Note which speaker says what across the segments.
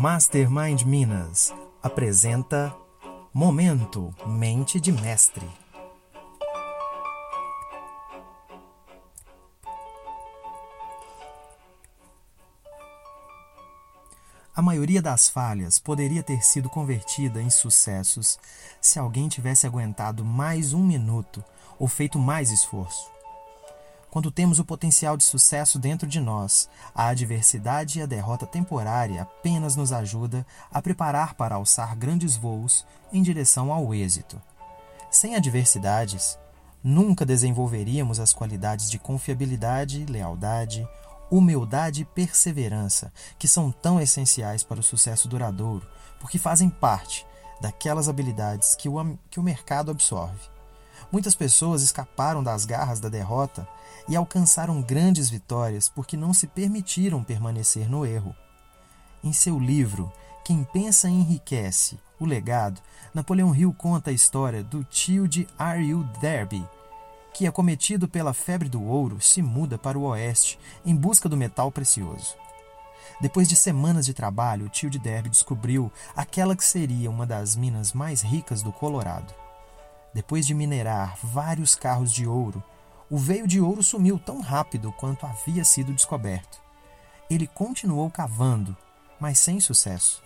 Speaker 1: Mastermind Minas apresenta Momento Mente de Mestre. A maioria das falhas poderia ter sido convertida em sucessos se alguém tivesse aguentado mais um minuto ou feito mais esforço. Quando temos o potencial de sucesso dentro de nós, a adversidade e a derrota temporária apenas nos ajuda a preparar para alçar grandes voos em direção ao êxito. Sem adversidades, nunca desenvolveríamos as qualidades de confiabilidade, lealdade, humildade e perseverança, que são tão essenciais para o sucesso duradouro, porque fazem parte daquelas habilidades que o, que o mercado absorve. Muitas pessoas escaparam das garras da derrota e alcançaram grandes vitórias porque não se permitiram permanecer no erro. Em seu livro Quem Pensa Enriquece O Legado, Napoleão Hill conta a história do tio de R.U. Derby, que, acometido pela febre do ouro, se muda para o oeste em busca do metal precioso. Depois de semanas de trabalho, o tio de Derby descobriu aquela que seria uma das minas mais ricas do Colorado. Depois de minerar vários carros de ouro, o veio de ouro sumiu tão rápido quanto havia sido descoberto. Ele continuou cavando, mas sem sucesso.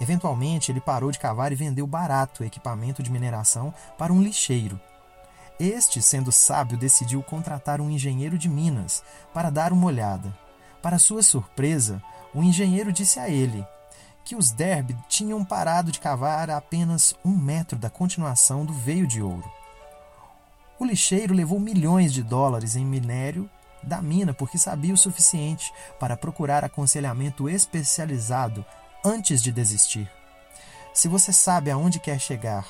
Speaker 1: Eventualmente, ele parou de cavar e vendeu barato o equipamento de mineração para um lixeiro. Este, sendo sábio, decidiu contratar um engenheiro de minas para dar uma olhada. Para sua surpresa, o engenheiro disse a ele que os Derby tinham parado de cavar a apenas um metro da continuação do veio de ouro. O lixeiro levou milhões de dólares em minério da mina porque sabia o suficiente para procurar aconselhamento especializado antes de desistir. Se você sabe aonde quer chegar,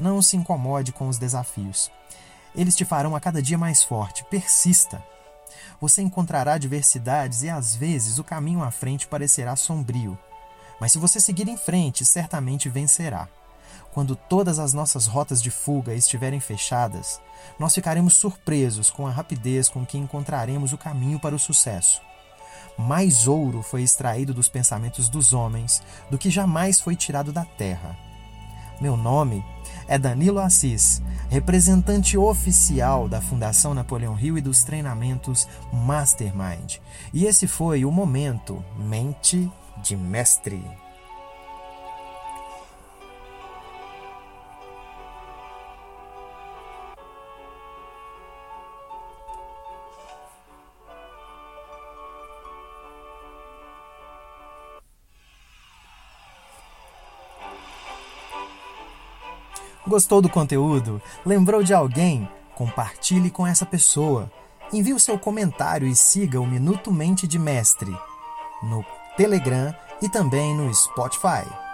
Speaker 1: não se incomode com os desafios. Eles te farão a cada dia mais forte. Persista. Você encontrará adversidades e às vezes o caminho à frente parecerá sombrio. Mas se você seguir em frente, certamente vencerá. Quando todas as nossas rotas de fuga estiverem fechadas, nós ficaremos surpresos com a rapidez com que encontraremos o caminho para o sucesso. Mais ouro foi extraído dos pensamentos dos homens do que jamais foi tirado da terra. Meu nome é Danilo Assis, representante oficial da Fundação Napoleão Hill e dos treinamentos Mastermind. E esse foi o momento Mente de Mestre. Gostou do conteúdo? Lembrou de alguém? Compartilhe com essa pessoa. Envie o seu comentário e siga o Minuto Mente de Mestre no Telegram e também no Spotify.